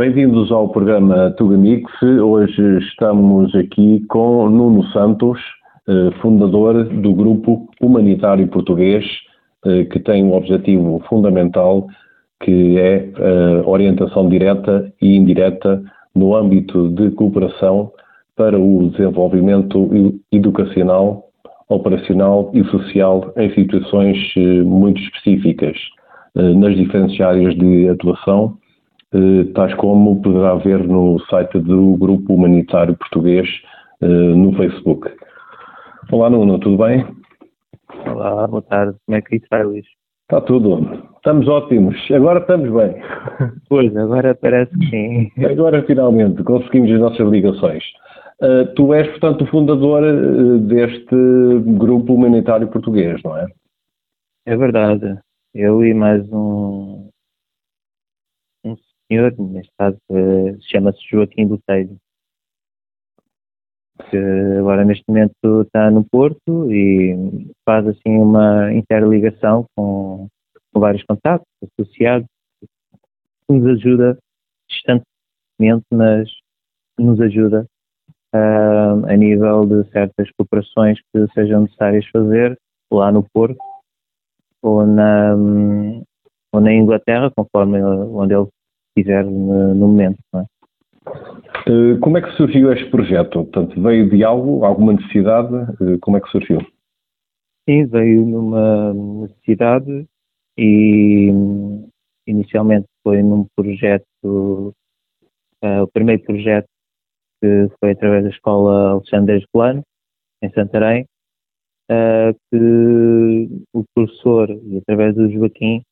bem-vindos ao programa Tugamix. Hoje estamos aqui com Nuno Santos, eh, fundador do Grupo Humanitário Português, eh, que tem um objetivo fundamental que é a orientação direta e indireta no âmbito de cooperação para o desenvolvimento educacional, operacional e social em situações eh, muito específicas nas diferentes áreas de atuação eh, tais como poderá ver no site do Grupo Humanitário Português eh, no Facebook. Olá, Nuno, tudo bem? Olá, boa tarde. Como é que isso vai, Luís? Está tudo. Estamos ótimos. Agora estamos bem. Pois, agora parece que sim. Agora, finalmente, conseguimos as nossas ligações. Uh, tu és, portanto, o fundador uh, deste grupo humanitário português, não é? É verdade. Eu e mais um, senhor, neste caso uh, chama-se Joaquim Botelho, que agora neste momento está no Porto e faz assim uma interligação com, com vários contatos associados, que nos ajuda distantemente, mas nos ajuda uh, a nível de certas cooperações que sejam necessárias fazer lá no Porto ou na, ou na Inglaterra, conforme onde ele no, no momento. É? Eh, como é que surgiu este projeto? Portanto, veio de algo, alguma necessidade? Eh, como é que surgiu? Sim, veio numa necessidade e inicialmente foi num projeto, uh, o primeiro projeto que foi através da Escola Alexandre Escolano, em Santarém, uh, que o professor, e através do Joaquim,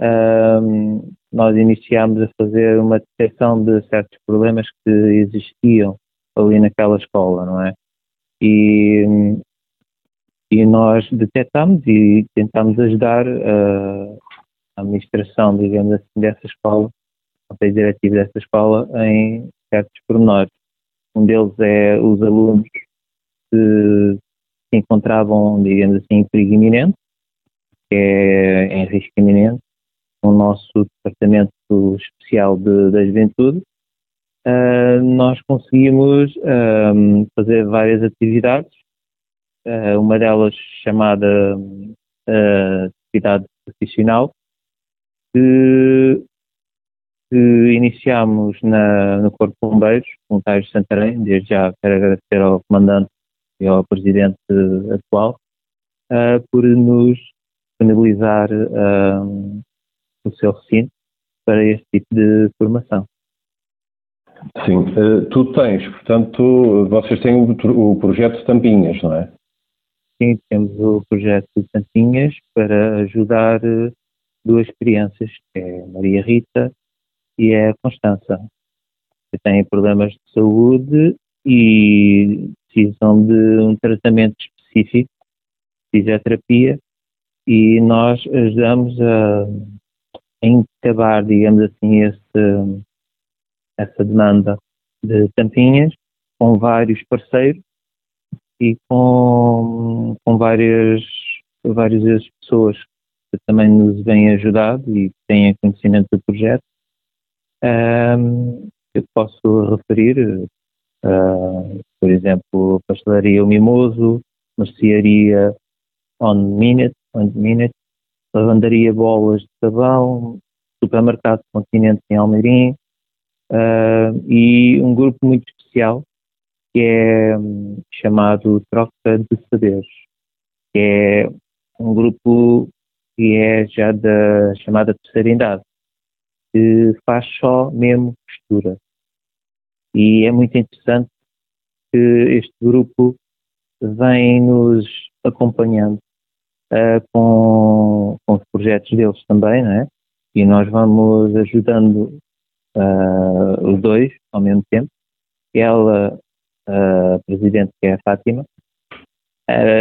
uh, nós iniciámos a fazer uma detecção de certos problemas que existiam ali naquela escola, não é? E, e nós detectámos e tentámos ajudar a, a administração, digamos assim, dessa escola, o conselho diretivo dessa escola, em certos pormenores. Um deles é os alunos que se encontravam, digamos assim, em perigo iminente, que é em risco iminente, o nosso departamento especial de, da juventude, uh, nós conseguimos uh, fazer várias atividades, uh, uma delas chamada atividade profissional, que, que iniciamos na, no Corpo de Bombeiros, voluntários de Santarém, desde já quero agradecer ao comandante e ao presidente atual, por nos disponibilizar o seu recinto para este tipo de formação. Sim, uh, tu tens, portanto, vocês têm o, o projeto Tampinhas, não é? Sim, temos o projeto Tampinhas para ajudar eh, duas crianças, que é a Maria Rita e é a Constança, que têm problemas de saúde e precisam de um tratamento específico, fisioterapia, e nós ajudamos a encabar, digamos assim, esse, essa demanda de tampinhas com vários parceiros e com, com várias, várias pessoas que também nos vêm ajudado e têm conhecimento do projeto. Um, eu posso referir, uh, por exemplo, pastelaria O Mimoso, mercearia On Minute, On Minute, lavandaria Bolas de Sabão, supermercado Continente em Almeirim uh, e um grupo muito especial que é um, chamado Troca de Saberes, que é um grupo que é já da chamada terceira idade, que faz só mesmo costura. E é muito interessante que este grupo vem nos acompanhando uh, com, com os projetos deles também, não é? E nós vamos ajudando uh, os dois ao mesmo tempo. Ela, a presidente, que é a Fátima,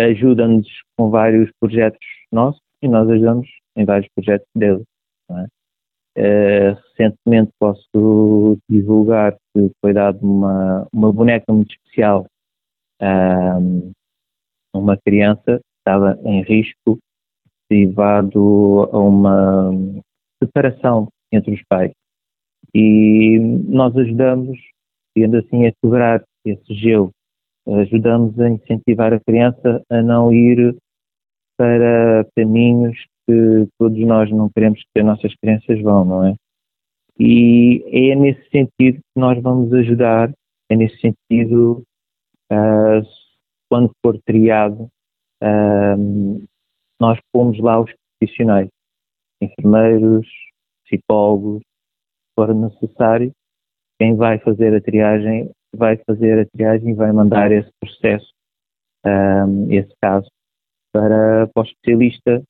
ajuda-nos com vários projetos nossos e nós ajudamos em vários projetos deles. É? Uh, recentemente posso divulgar que foi dado uma, uma boneca muito especial a uma criança estava em risco derivado a uma separação entre os pais. E nós ajudamos, sendo assim, a quebrar esse gelo. Ajudamos a incentivar a criança a não ir para caminhos que todos nós não queremos que as nossas crianças vão, não é? E é nesse sentido que nós vamos ajudar, é nesse sentido, uh, quando for triado, uh, nós pomos lá os profissionais, enfermeiros, psicólogos, for necessário, quem vai fazer a triagem vai fazer a triagem e vai mandar esse processo, um, esse caso, para, para o especialista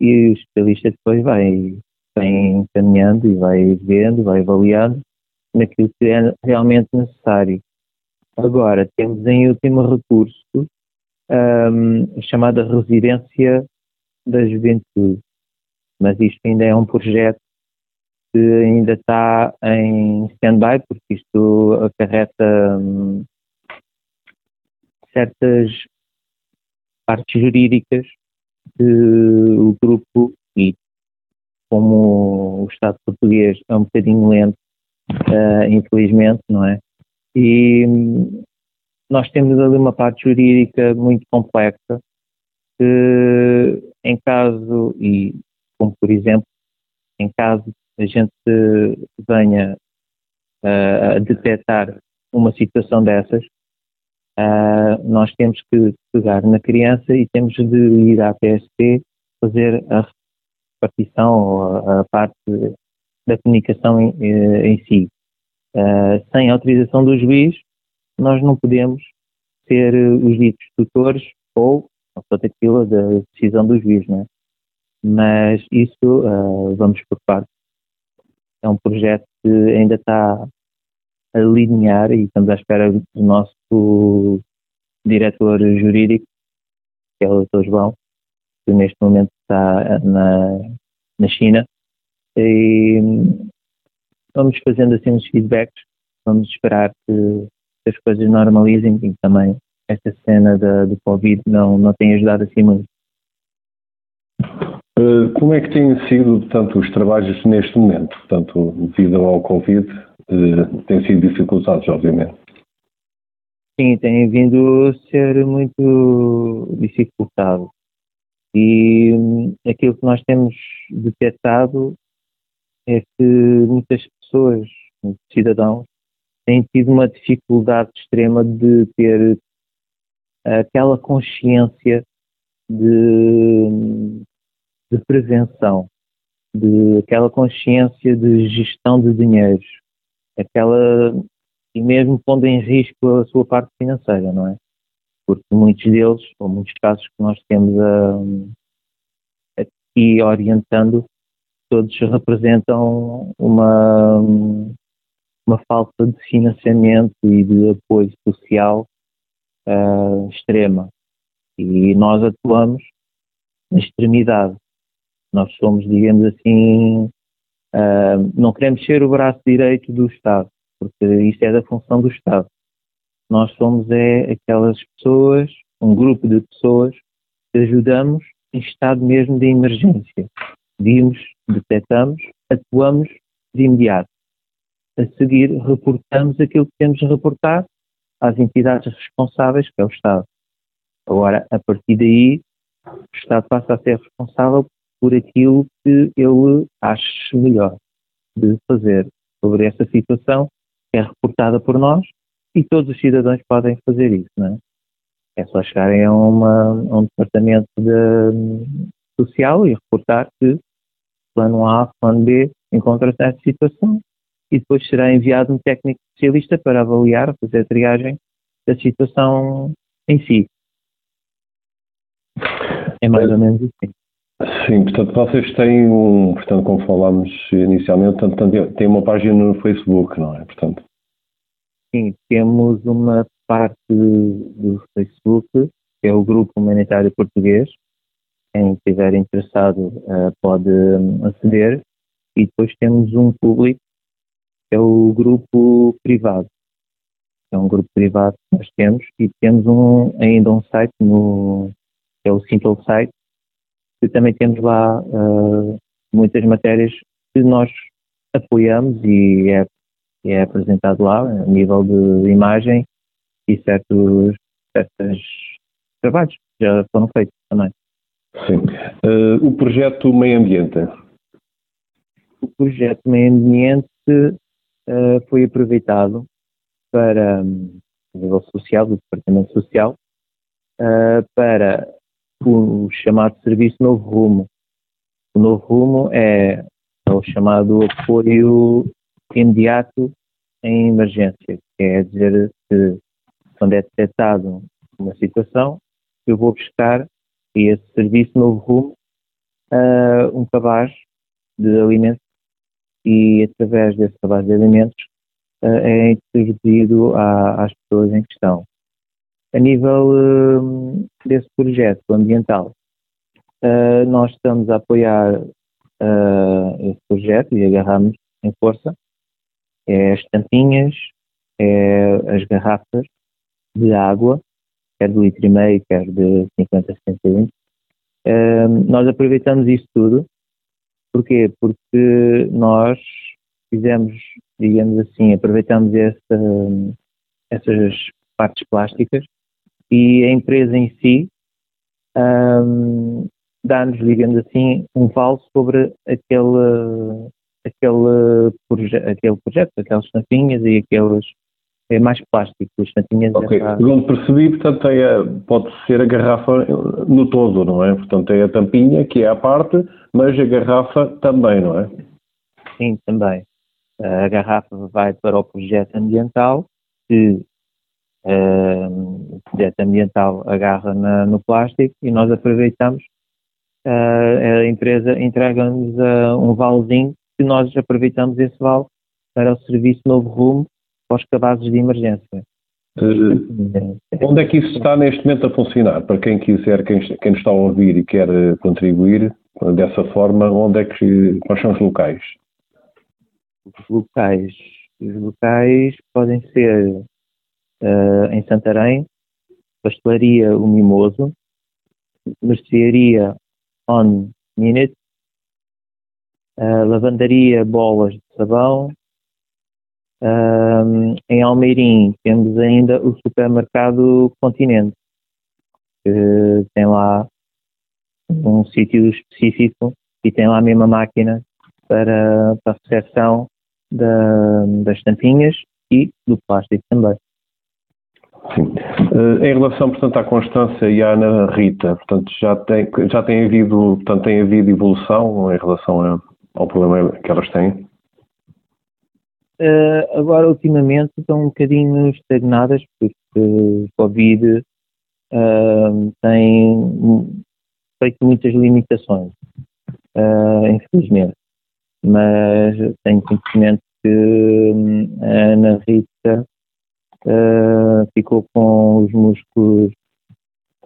e o especialista depois vai, vai encaminhando e vai vendo, vai avaliando naquilo que é realmente necessário. Agora, temos em último recurso um, chamada residência da juventude, mas isto ainda é um projeto que ainda está em stand-by, porque isto acarreta um, certas partes jurídicas que o grupo e como o Estado português é um bocadinho lento, uh, infelizmente, não é? E um, nós temos ali uma parte jurídica muito complexa que, em caso, e como por exemplo, em caso a gente venha uh, a detectar uma situação dessas, uh, nós temos que pegar na criança e temos de ir à PSP fazer a repartição ou a, a parte da comunicação em, eh, em si. Uh, sem autorização do juiz, nós não podemos ser os ditos tutores ou a aquilo da decisão do juiz, né? Mas isso uh, vamos por parte é um projeto que ainda está a alinhar e estamos à espera do nosso diretor jurídico, que é o Dr. João, que neste momento está na, na China. E vamos fazendo assim uns feedbacks, vamos esperar que as coisas normalizem e também esta cena da, do Covid não, não tem ajudado assim muito. Eh, como é que têm sido, portanto, os trabalhos neste momento? Portanto, devido ao Covid, uh, têm sido dificultados, obviamente. Sim, tem vindo a ser muito dificultado. E hum, aquilo que nós temos detectado é que muitas pessoas, cidadãos, têm tido uma dificuldade extrema de ter aquela consciência de hum, de prevenção, de aquela consciência de gestão de dinheiros, aquela e mesmo pondo em risco a sua parte financeira, não é? Porque muitos deles, ou muitos casos que nós temos a, aqui orientando, todos representam uma, uma falta de financiamento e de apoio social uh, extrema. E nós atuamos na extremidade. Nós somos, digamos assim, uh, não queremos ser o braço direito do Estado, porque isto é da função do Estado. Nós somos é aquelas pessoas, um grupo de pessoas que ajudamos em estado mesmo de emergência. Vimos, detectamos, atuamos de imediato. A seguir, reportamos aquilo que temos de reportar às entidades responsáveis, que é o Estado. Agora, a partir daí, o Estado passa a ser responsável por aquilo que ele acha melhor de fazer sobre essa situação, que é reportada por nós e todos os cidadãos podem fazer isso, não é? É só chegarem a, uma, a um departamento de, social e reportar que plano A, plano B encontra-se nessa situação e depois será enviado um técnico especialista para avaliar, fazer a triagem da situação em si. É mais ou menos assim. Sim, portanto, vocês têm um, portanto, como falámos inicialmente, portanto, têm uma página no Facebook, não é? Portanto. Sim, temos uma parte do Facebook, que é o Grupo Humanitário Português. Quem estiver interessado uh, pode hum, aceder. E depois temos um público, é o grupo privado. É um grupo privado que nós temos e temos um, ainda um site no, que é o Simple Site, que também temos lá uh, muitas matérias que nós apoiamos e é, é apresentado lá a nível de imagem e certos, certos trabalhos já foram feitos também. Sim. Uh, o projeto Meio Ambiente? O projeto Meio Ambiente uh, foi aproveitado para, um, nível social, do Departamento Social, uh, para o chamado Serviço Novo Rumo. O Novo Rumo é, é o chamado apoio imediato em emergência, quer dizer que quando é detectado uma situação, eu vou buscar esse serviço Novo Rumo uh, um cabaz de alimentos e através desse cabaz de alimentos uh, é introduzido à, às pessoas em questão. A nível uh, desse projeto ambiental, nós estamos a apoiar esse projeto e agarramos em força é as tampinhas, é as garrafas de água quer de litro e meio, quer de 50 centímetros. Nós aproveitamos isso tudo. Porquê? Porque nós fizemos, digamos assim, aproveitamos essa, essas partes plásticas e a empresa em si um, dá-nos, digamos assim, um vale sobre aquele, aquele, proje aquele projeto, aquelas tampinhas e aqueles é mais plástico, os tampinhas Ok, segundo percebi, portanto, é a, pode ser a garrafa no todo, não é? Portanto, é a tampinha que é a parte, mas a garrafa também, não é? Sim, também. A garrafa vai para o projeto ambiental, que uh, o projeto ambiental agarra na, no plástico e nós aproveitamos, uh, a empresa entrega-nos uh, um valezinho que nós aproveitamos esse vale para o serviço Novo Rumo aos cabazes de emergência. Uh, onde é que isso está neste momento a funcionar? Para quem quiser, quem, quem está a ouvir e quer eh, contribuir dessa forma, onde é que, quais são os locais? Os locais, os locais podem ser uh, em Santarém, Pastelaria O Mimoso, Mercearia On Minute, uh, Lavandaria Bolas de Sabão, um, em Almeirim temos ainda o supermercado Continente, que tem lá um sítio específico e tem lá a mesma máquina para, para a recepção da, das tampinhas e do plástico também. Sim. Uh, em relação, portanto, à Constância e à Ana Rita, portanto, já tem, já tem havido, portanto, tem havido evolução em relação a, ao problema que elas têm? Uh, agora, ultimamente, estão um bocadinho estagnadas, porque o Covid uh, tem feito muitas limitações, uh, infelizmente. Mas tenho conhecimento que hum, a Ana Rita ficou com os músculos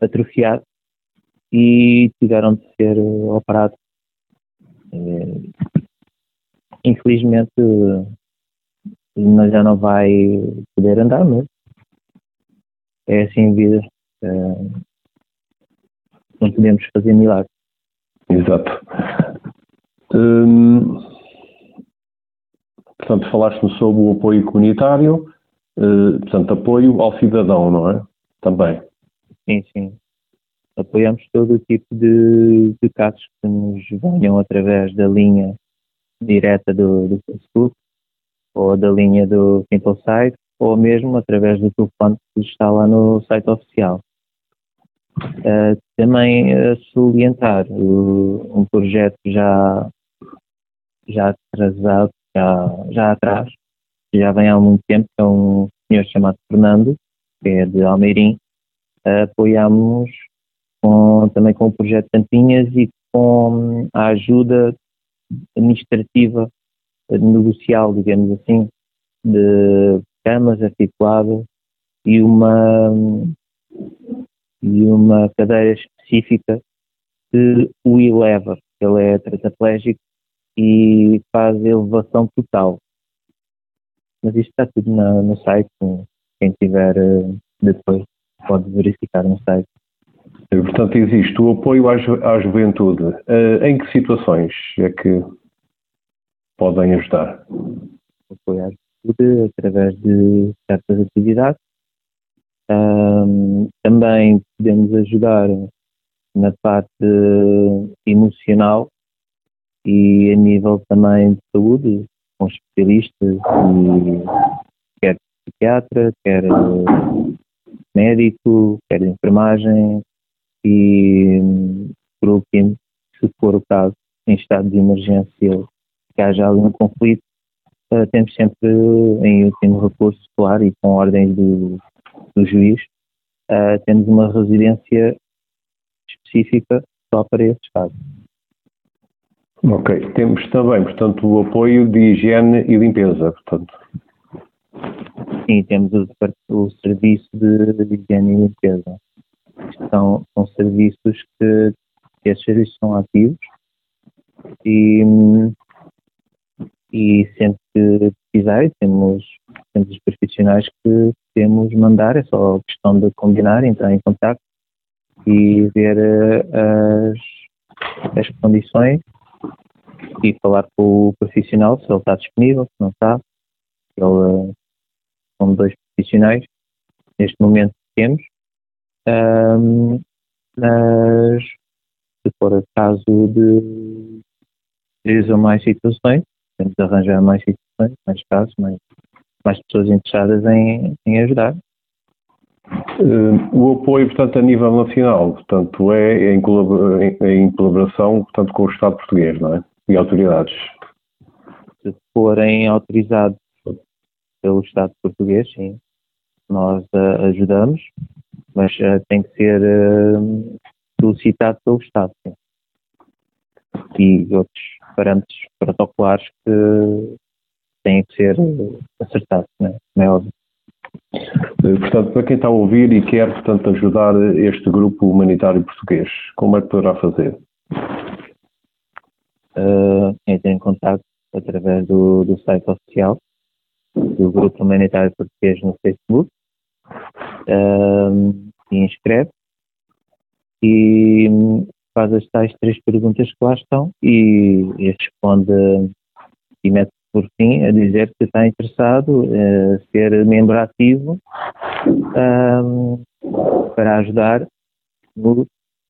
atrofiados e tiveram de ser operados. Infelizmente, mas já não vai poder andar mesmo. É assim a vida. Uh, não podemos fazer milagres. Exato. Hum, portanto, falaste-me sobre o apoio comunitário, uh, portanto, apoio ao cidadão, não é? Também. Sim, sim. Apoiamos todo o tipo de, de casos que nos venham através da linha direta do, do Facebook ou da linha do Simple Site, ou mesmo através do telefone que está lá no site oficial. Uh, também a salientar uh, um projeto já, já atrasado, já, já atrás, já vem há muito tempo, que é um senhor chamado Fernando, que é de Almeirim, uh, apoiámos com, também com o projeto Tampinhas e com a ajuda administrativa negocial, digamos assim, de camas articuladas e uma, e uma cadeira específica que o eleva. Ele é tetraplégico e faz elevação total. Mas isto está tudo na, no site, quem tiver eh, depois pode verificar no site. Portanto, existe o apoio à, à juventude. Uh, em que situações é que podem ajudar? Apoiar através de certas atividades. Um, também podemos ajudar na parte emocional e a nível também de saúde, com especialistas, e quer psiquiatra, quer médico, quer enfermagem e por último, se for o caso, em estado de emergência, que haja algum conflito, uh, temos sempre em último recurso, claro, e com ordens do, do juiz, uh, temos uma residência específica só para esses casos. Ok, temos também, portanto, o apoio de higiene e limpeza, portanto. Sim, temos o, o serviço de, higiene e limpeza. São, são serviços que, que esses serviços são ativos e, e sempre que precisar, temos, temos os profissionais que temos mandar, é só questão de combinar, entrar em contato e ver eh, as, as condições e falar com o profissional se ele está disponível, se não está. Ele, são dois profissionais neste momento temos. Um, mas se for caso de três ou mais situações, temos de arranjar mais situações, mais casos, mais, mais pessoas interessadas em, em ajudar. Uh, o apoio, portanto, a nível nacional, portanto, é em, colaboração, portanto, com o Estado português, não é? E autoridades. Se forem autorizados pelo Estado português, sim, nós uh, ajudamos, mas uh, tem que ser solicitado pelo Estado, sim. E outros parâmetros protocolares que têm que ser acertados, não é, óbvio. Eh, portanto, para quem está a ouvir e quer, portanto, ajudar este grupo humanitário português, como é que poderá fazer? Uh, entre em contato através do, do site oficial do Grupo Humanitário Português no Facebook uh, e inscreve e faz as tais três perguntas que lá estão e, e responde e mete por fim, a dizer que está interessado em uh, ser membro ativo um, para ajudar no, no,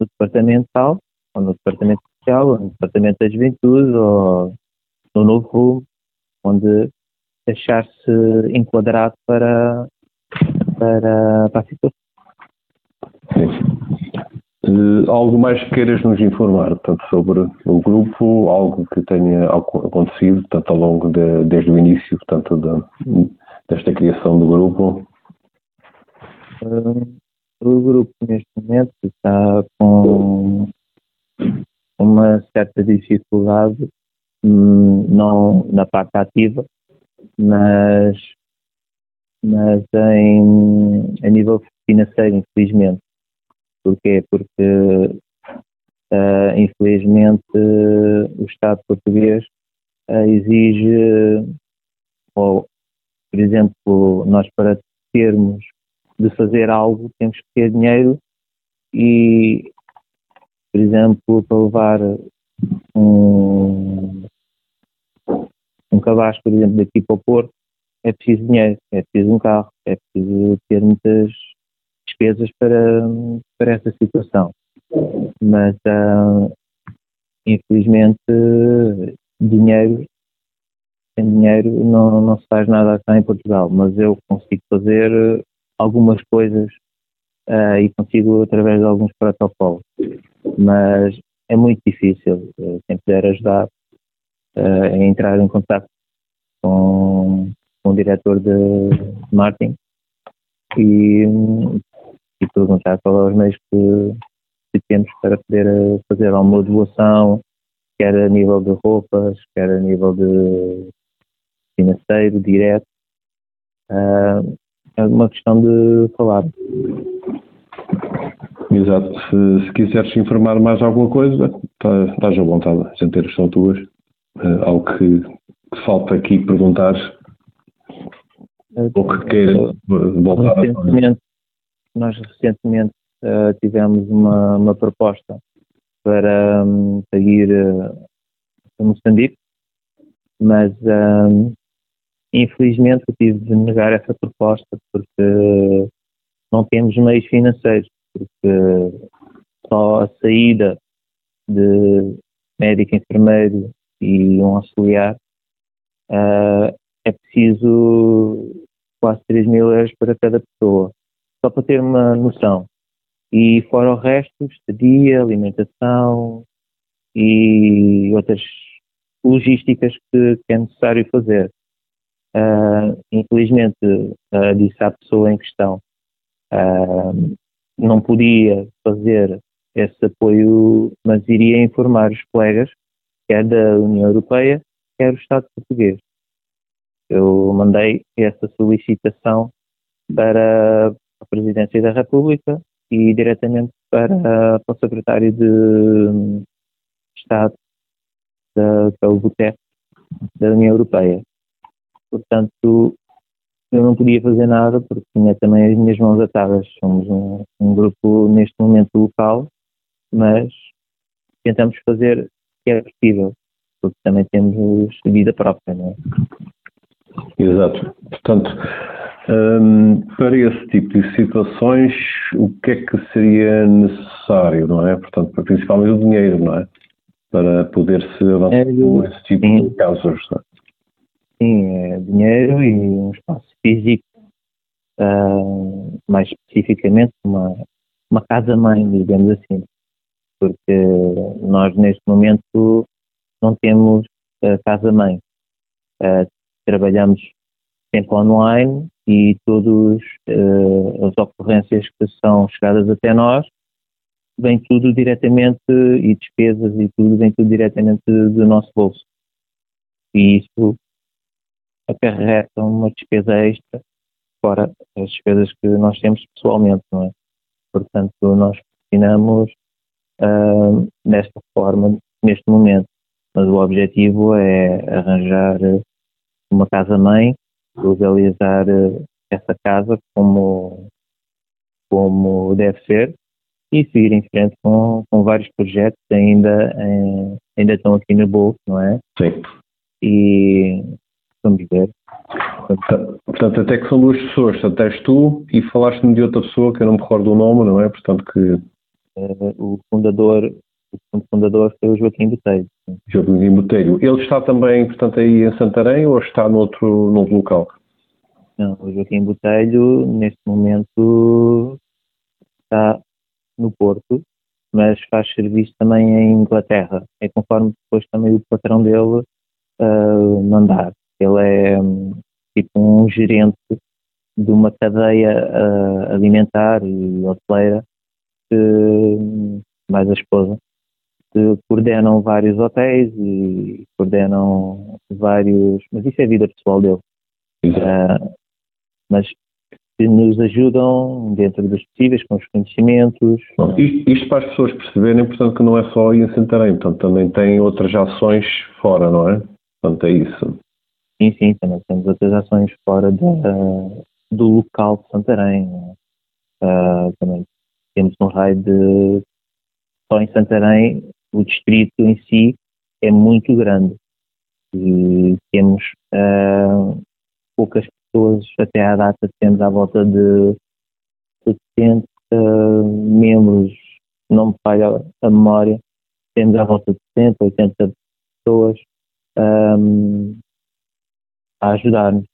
departamento tal, ou no departamento social, ou no departamento da juventude, ou no novo rumo, onde achar-se enquadrado para, para, para a situação. Uh, algo mais que queiras nos informar, portanto, sobre o grupo, algo que tenha acontecido, portanto, ao longo de, desde o início, portanto, de, desta criação do grupo? Uh, o grupo, neste momento, está com uma certa dificuldade, hum, não na parte ativa, mas, mas em, a nível financeiro, infelizmente Porquê? Porque, uh, infelizmente, o Estado português uh, exige, ou, por exemplo, nós para termos de fazer algo temos que ter dinheiro e, por exemplo, para levar um, um cabaz, por exemplo, daqui para o Porto, é preciso dinheiro, é preciso um carro, é preciso ter muitas despesas para, para essa situação. Mas, uh, infelizmente, dinheiro, sem dinheiro não, não se faz nada cá em Portugal, mas eu consigo fazer algumas coisas uh, e consigo através de alguns protocolos. Mas é muito difícil, uh, quem puder ajudar uh, a entrar em contato com, com o diretor de marketing e e perguntar qual é os meios que, que temos para poder eh, fazer uma doação, quer a nível de roupas, quer a nível de financeiro, direto. Uh, é uma questão de falar. Exato. Se, se quiseres informar mais alguma coisa, tá, estás à vontade. As inteiras são tuas. Uh, algo que, que falta aqui perguntar ou que queira voltar nós recentemente uh, tivemos uma, uma, proposta para, um, ir uh, a Moçambique mas um, infelizmente eu tive de negar essa proposta porque não temos meios financeiros, porque só a saída de médico, enfermeiro e um auxiliar uh, é preciso quase 3 mil euros para cada pessoa, só para ter uma noção. E fora o resto, estadia, alimentação e outras logísticas que, que é necessário fazer. Uh, infelizmente, uh, disse à pessoa em questão, uh, não podia fazer esse apoio, mas iria informar os colegas, quer da União Europeia, quer do Estado português. Eu mandei essa solicitação para a Presidência da República e diretamente para, para o Secretário de Estado, da, que da União Europeia. Portanto, eu não podia fazer nada porque tinha também as minhas mãos atadas. Somos um, um grupo neste momento local, mas tentamos fazer o que é possível, porque também temos vida própria, não é? Exato. Portanto, um, para esse tipo de situações, o que é que seria necessário, não é? Portanto, principalmente o dinheiro, não é? Para poder-se avançar é, com esse tipo sim. de casos, não é? Sim, é dinheiro e um espaço físico, uh, mais especificamente uma, uma casa-mãe, digamos assim, porque nós neste momento não temos uh, casa-mãe. Uh, trabalhamos sempre online e todas uh, as ocorrências que são chegadas até nós vem tudo diretamente e despesas e tudo vem tudo diretamente do nosso bolso. E isso acarreta uma despesa extra fora as despesas que nós temos pessoalmente, não é? Portanto, nós destinamos uh, desta forma neste momento. Mas o objetivo é arranjar uma casa-mãe, legalizar eh, essa casa como, como deve ser e seguir em frente com, com vários projetos ainda, em, ainda estão aqui no bolso, não é? Sim. E vamos ver. Portanto, até que são duas pessoas, até és tu e falaste-me de outra pessoa que eu não me recordo o nome, não é? Portanto que... Uh, o fundador o fundador foi o Joaquim Botelho. Joaquim Botelho. Ele está também, portanto, aí em Santarém ou está noutro, noutro local? Não, o Joaquim Botelho, neste momento, está no Porto, mas faz serviço também em Inglaterra. É conforme depois também o patrão dele uh, mandar. Ele é um, tipo um gerente de uma cadeia uh, alimentar e hoteleira, que, mais a esposa, coordenam vários hotéis e coordenam vários. Mas isso é a vida pessoal dele. Uh, mas que nos ajudam dentro dos possíveis, com os conhecimentos. Bom, isto, isto, para as pessoas perceberem, portanto, que não é só em Santarém, portanto, também tem outras ações fora, não é? Portanto, é isso. Sim, sim, também temos outras ações fora do local de Santarém. Uh, também temos um raio de. Só em Santarém o distrito em si é muito grande e temos uh, poucas pessoas, até à data temos à volta de 70 membros, não me falha a memória, temos à volta de 70, 80 pessoas um, a ajudar-nos.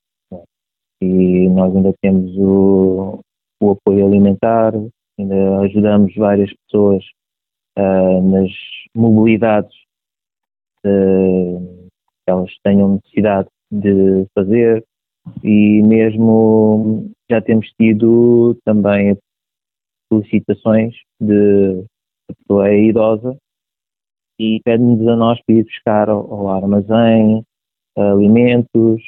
E nós ainda temos o, o apoio alimentar, ainda ajudamos várias pessoas uh, nas mobilidades que elas tenham necessidade de fazer e mesmo já temos tido também solicitações de pessoa idosa e pede-nos a nós para ir buscar ao, armazém alimentos,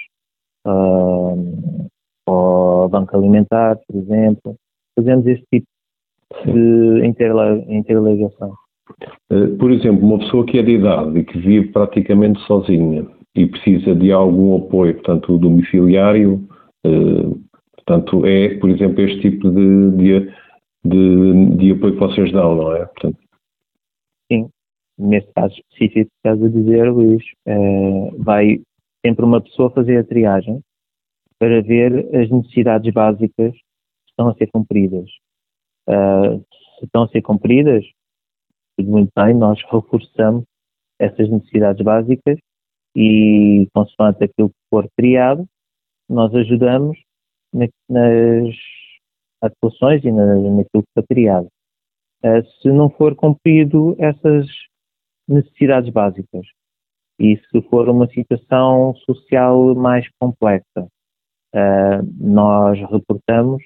uh, ao banco alimentar, por exemplo. Fazemos esse tipo de interligação. Eh, por exemplo, uma pessoa que é de idade e que vive praticamente sozinha e precisa de algum apoio, portanto, domiciliário, eh, portanto, é, por exemplo, este tipo de, de, de, de apoio que vocês dão, não é? Portanto, Sim, nesse caso específico estás a dizer, Luís, é, vai sempre uma pessoa fazer a triagem para ver as necessidades básicas que estão a ser cumpridas. Uh, se estão a ser cumpridas, tudo muito bem, nós reforçamos essas necessidades básicas e, consoante aquilo que for triado, nós ajudamos na, nas atuações e na, naquilo que foi criado. Uh, se não for cumprido essas necessidades básicas e se for uma situação social mais complexa, uh, nós reportamos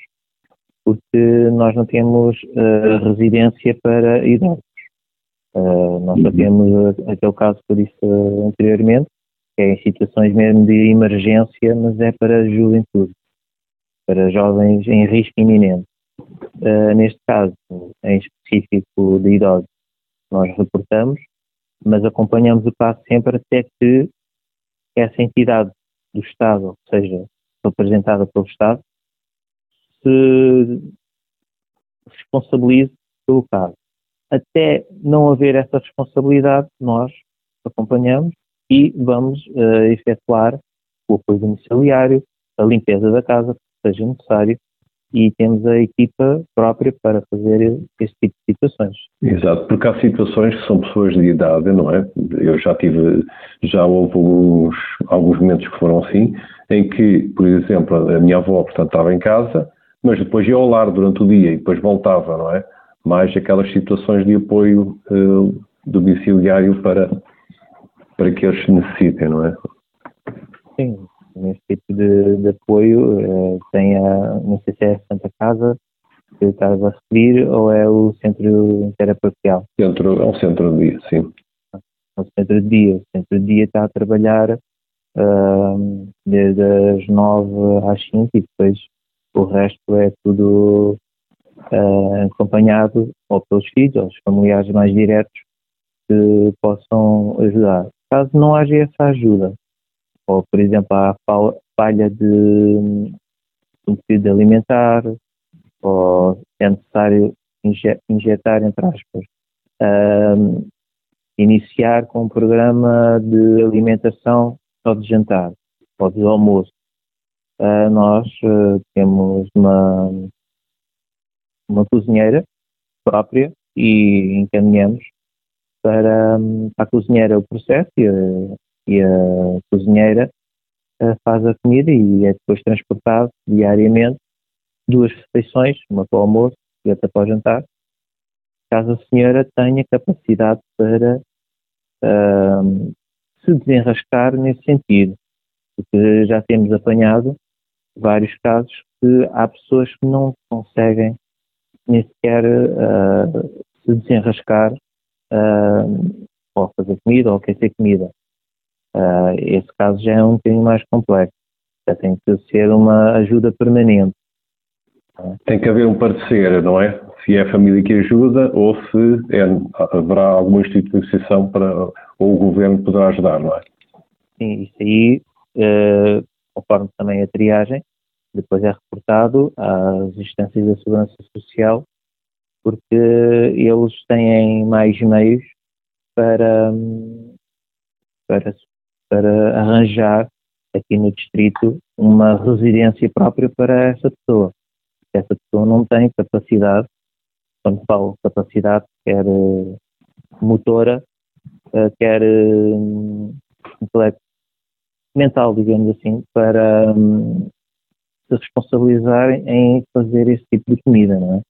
porque nós não temos uh, residência para idosos. nós só uhum. temos aquele caso que eu disse anteriormente, que é em situações mesmo de emergência, mas é para juventude para jovens em risco iminente. Uh, neste caso, em específico de idosos, nós reportamos, mas acompanhamos o caso sempre até que essa entidade do Estado, ou seja, representada pelo Estado, se responsabilize pelo caso. Até não haver essa responsabilidade, nós acompanhamos e vamos uh, efetuar o apoio domiciliário, a limpeza da casa, seja necessário e temos a equipa própria para fazer esse tipo de situações. Exato, porque há situações que são pessoas de idade, não é? Eu já tive, já houve alguns, alguns momentos que foram assim, em que, por exemplo, a minha avó, portanto, estava em casa, mas depois ia ao lar durante o dia e depois voltava, não é? Mais aquelas situações de apoio uh, domiciliário para, para que eles necessitem, não é? Sim, nesse tipo de, de apoio. Uh, tem a, não sei se é a Santa Casa que estás a referir ou é o Centro Interapacial? Centro, é um centro de dia, sim. É um centro de dia. O centro de dia está a trabalhar uh, desde as nove às cinco e depois o resto é tudo uh, acompanhado ou pelos filhos ou os familiares mais diretos que possam ajudar. Caso não haja essa ajuda, ou por exemplo a falha de um período alimentar, ou é necessário injetar, entre aspas, um, iniciar com um programa de alimentação ou de jantar, ou de almoço. Uh, nós uh, temos uma, uma cozinheira própria e encaminhamos para, para a cozinheira o processo e a, e a cozinheira uh, faz a comida e é depois transportado diariamente duas refeições, uma para o almoço e outra para o jantar, caso a senhora tenha capacidade para se desenrascar nesse sentido, porque já temos apanhado vários casos que há pessoas que não conseguem nem sequer uh, se desenrascar uh, ou fazer comida ou aquecer comida. Uh, esse caso já é um bocadinho mais complexo. Já tem que ser uma ajuda permanente. Tem que haver um parecer, não é? Se é a família que ajuda ou se é, haverá alguma instituição para, ou o governo poderá ajudar, não é? Sim, isso aí, conforme também a triagem, depois é reportado às instâncias da Segurança Social, porque eles têm mais meios para, para para arranjar aqui no distrito uma residência própria para essa pessoa. Essa pessoa não tem capacidade, quando falo capacidade, quer uh, motora, uh, quer uh, mental, digamos assim, para um, se responsabilizar em fazer esse tipo de comida, não é?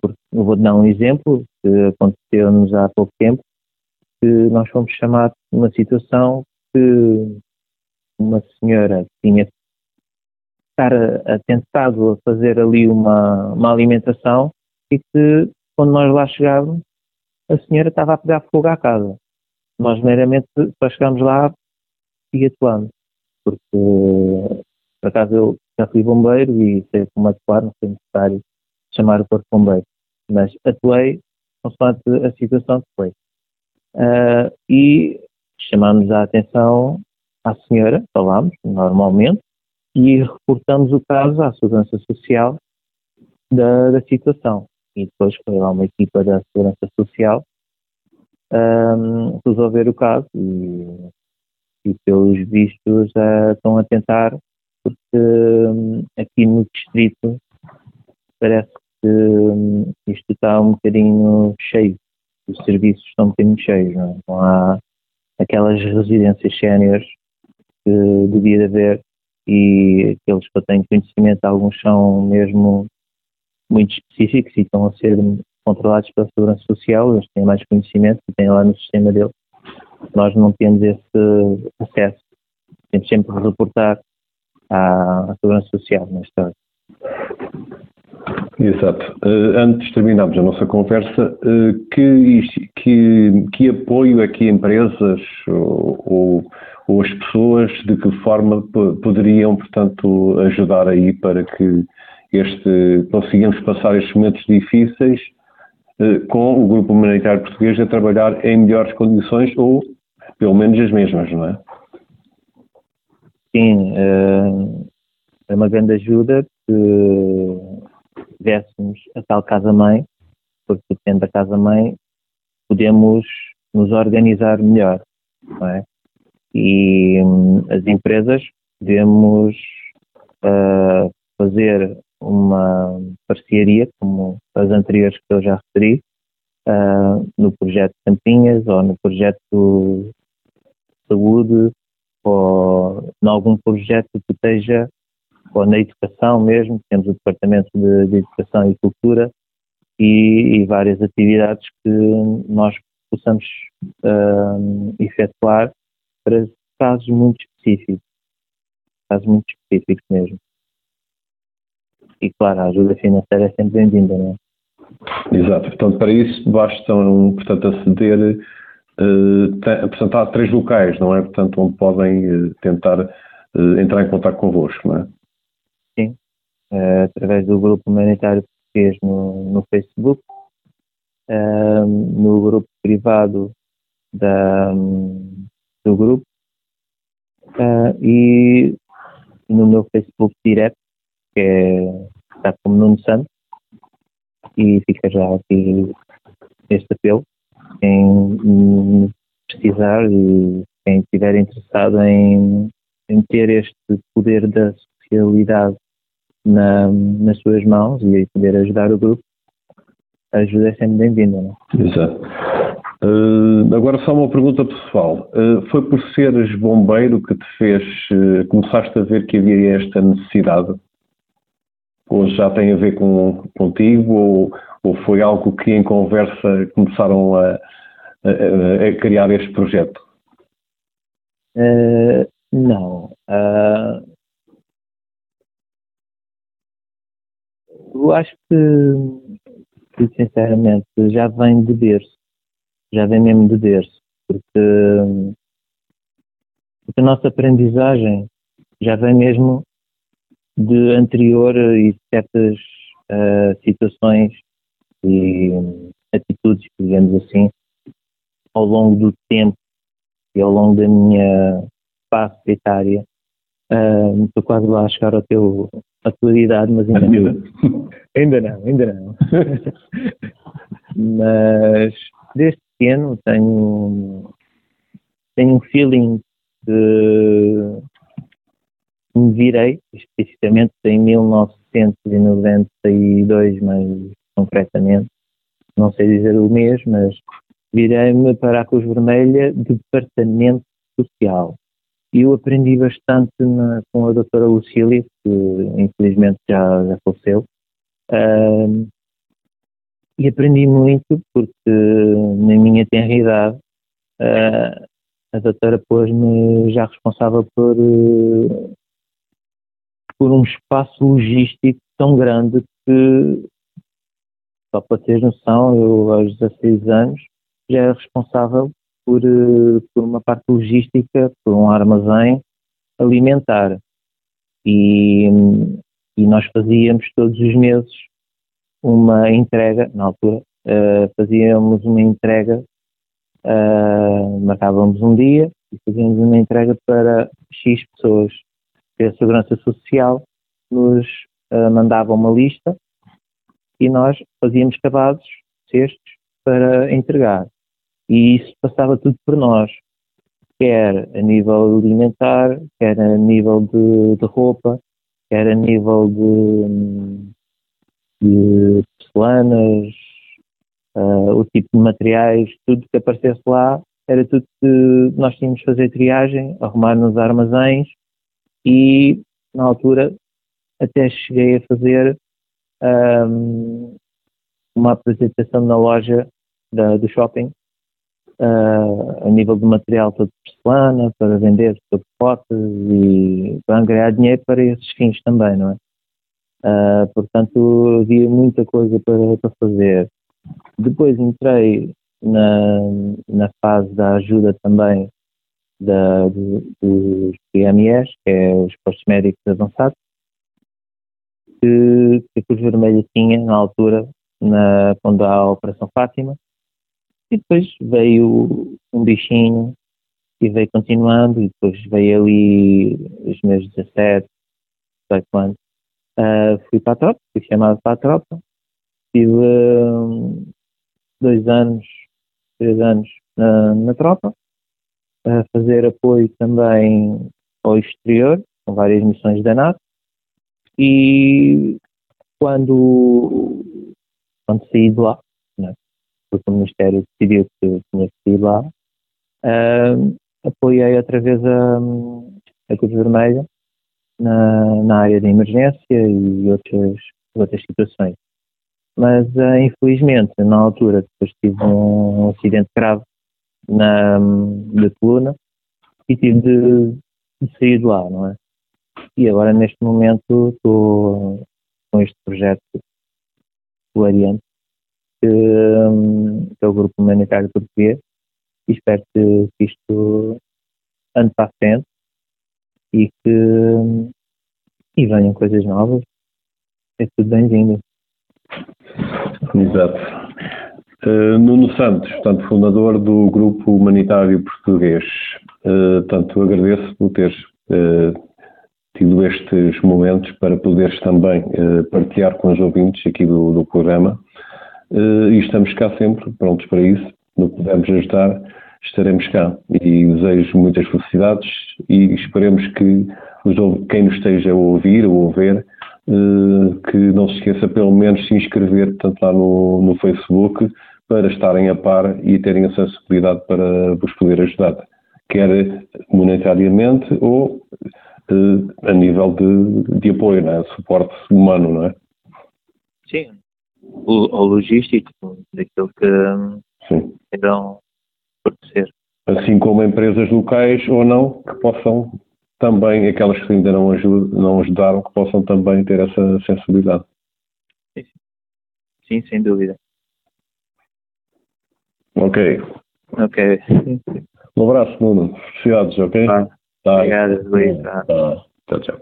Porque eu vou dar um exemplo que aconteceu-nos há pouco tempo, que nós fomos chamados numa situação que uma senhora tinha estar atentado a fazer ali uma, uma alimentação e que quando nós lá chegávamos a senhora estava a pegar fogo à casa. Nós meramente só chegámos lá e atuamos, porque por acaso eu já fui bombeiro e sei como atuar, não foi necessário chamar o corpo bombeiro, mas atuei consoante a situação que foi. Uh, e chamamos a atenção à senhora, falámos normalmente, e reportamos o caso à Segurança Social da, da situação. E depois foi lá uma equipa da Segurança Social um, resolver o caso e e pelos vistos uh, estão a tentar, porque um, aqui no distrito parece que um, isto está um bocadinho cheio, os serviços estão um bocadinho cheios, não, é? não há aquelas residências séniores que devia haver e aqueles que eu tenho conhecimento, alguns são mesmo muito específicos e estão a ser controlados pela Segurança Social, eles têm mais conhecimento e têm lá no sistema deles. Nós não temos esse acesso. Temos sempre de reportar à, à Segurança Social, neste caso. Exato. Uh, antes de terminarmos a nossa conversa, uh, que, que, que, apoio é que empresas ou, ou, ou, as pessoas de que forma poderiam, portanto, ajudar aí para que este, conseguimos passar estes momentos difíceis uh, com o Grupo Humanitário Português a trabalhar em melhores condições ou pelo menos as mesmas, não é? Sim, é uma grande ajuda que tivéssemos a tal casa-mãe, porque tendo a casa-mãe podemos nos organizar melhor, não é? E hum, as empresas podemos uh, fazer uma parceria, como as anteriores que eu já referi, uh, no projeto Campinhas ou no projeto Saúde ou em algum projeto que esteja ou na educação mesmo, temos o Departamento de, de Educação e Cultura e, e, várias atividades que nós possamos uh, efetuar para casos muito específicos, casos muito específicos mesmo. E claro, a ajuda financeira é sempre bem-vinda, não é? Exato, portanto para isso bastam portanto, aceder, uh, portanto há três locais, não é? Portanto, onde podem uh, tentar uh, entrar em contato convosco, não é? uh, através do grupo humanitário português no, no Facebook, no grupo privado da, do grupo e no meu Facebook direto, que é, está como Nuno Santos, e fica já aqui este apelo. Quem precisar e quem estiver interessado em, em ter este poder da socialidade na, nas suas mãos e poder ajudar o grupo, a ajuda é sempre bem-vinda. Não é? Exato. Uh, agora só uma pergunta pessoal. Uh, foi por seres bombeiro que te fez, uh, começaste a ver que havia esta necessidade? Ou já tem a ver com, contigo? Ou, ou foi algo que em conversa começaram a, a, a criar este projeto? não. Eu acho que, que, sinceramente, já vem de berço. Já vem mesmo de berço. Porque, porque a nossa aprendizagem já vem mesmo de anterior e certas uh, situações e atitudes, digamos assim, ao longo do tempo e ao longo da minha fase etária, uh, estou quase lá a chegar ao teu, à tua idade, mas ainda não. ainda não, ainda não. mas desde pequeno tenho, tenho um feeling de me virei, especificamente em 1992, mais concretamente, não sei dizer o mês, mas virei-me para a Cruz Vermelha de Departamento Social. E eu aprendi bastante na, com a doutora Lucília, que infelizmente já, já faleceu. E aprendi muito porque na minha tenra idade uh, a doutora pôs-me já responsável por, uh, por um espaço logístico tão grande que, só para teres noção, eu aos 16 anos já era responsável por, eh, por uma parte logística, por um armazém alimentar. E, e nós fazíamos todos os meses uma entrega, na altura, uh, fazíamos uma entrega, uh, marcávamos um dia e fazíamos uma entrega para X pessoas. E a Segurança Social nos uh, mandava uma lista e nós fazíamos cavados, cestos, para entregar e isso passava tudo por nós. quer a nível alimentar, quer a nível de, de roupa, quer a nível de, de porcelanas, uh, o tipo de materiais, tudo que aparecesse lá, era tudo que nós tínhamos de fazer triagem, arrumar nos armazéns e, na altura, até cheguei a fazer um, uma apresentação na loja da, do shopping uh, a nível do material todo de porcelana para vender sobre fotos e para angariar dinheiro para esses fins também, não é? Uh, portanto, havia muita coisa para, para fazer. Depois entrei na, na fase da ajuda também da, dos PMEs, que é os postos médicos avançados, que, que a Cruz Vermelha tinha na altura, na, quando há a Operação Fátima, e depois veio um bichinho e veio continuando, e depois veio ali os meus 17, 18 anos. Uh, fui para a tropa, fui chamado para a tropa, tive um, dois anos, três anos na, na tropa, a fazer apoio também ao exterior, com várias missões da NATO, e quando, quando saí de lá, né, porque o Ministério decidiu que eu tinha que sair lá, uh, apoiei outra vez a, a Cruz Vermelha na, na área de emergência e outras, outras situações. Mas, uh, infelizmente, na altura, depois tive um acidente grave na, da coluna e tive de, de sair de lá, não é? E agora, neste momento, estou com este projeto do Ariante, que, que é o Grupo Humanitário Português, e espero que, que isto ande para a frente e que e venham coisas novas. É tudo bem-vindo. Exato. Uh, Nuno Santos, portanto, fundador do Grupo Humanitário Português. Uh, agradeço por teres uh, tido estes momentos para poderes também uh, partilhar com os ouvintes aqui do, do programa. E estamos cá sempre, prontos para isso. No que pudermos ajudar, estaremos cá. E desejo muitas felicidades e esperemos que os, quem nos esteja a ouvir ou a ver, que não se esqueça pelo menos se inscrever, tanto lá no, no Facebook, para estarem a par e terem a sensibilidade para vos poder ajudar, quer monetariamente ou a nível de, de apoio, não é? suporte humano, não é? Sim, o, o logístico, daquilo que Sim. irão fornecer. Assim como empresas locais ou não, que possam também, aquelas que ainda não, ajud, não ajudaram, que possam também ter essa sensibilidade. Sim, Sim sem dúvida. Ok. Ok. Um abraço, Nuno. Felicidades, ok? Ah. Tá. Obrigado, Luiz. Tá. Tchau, tchau.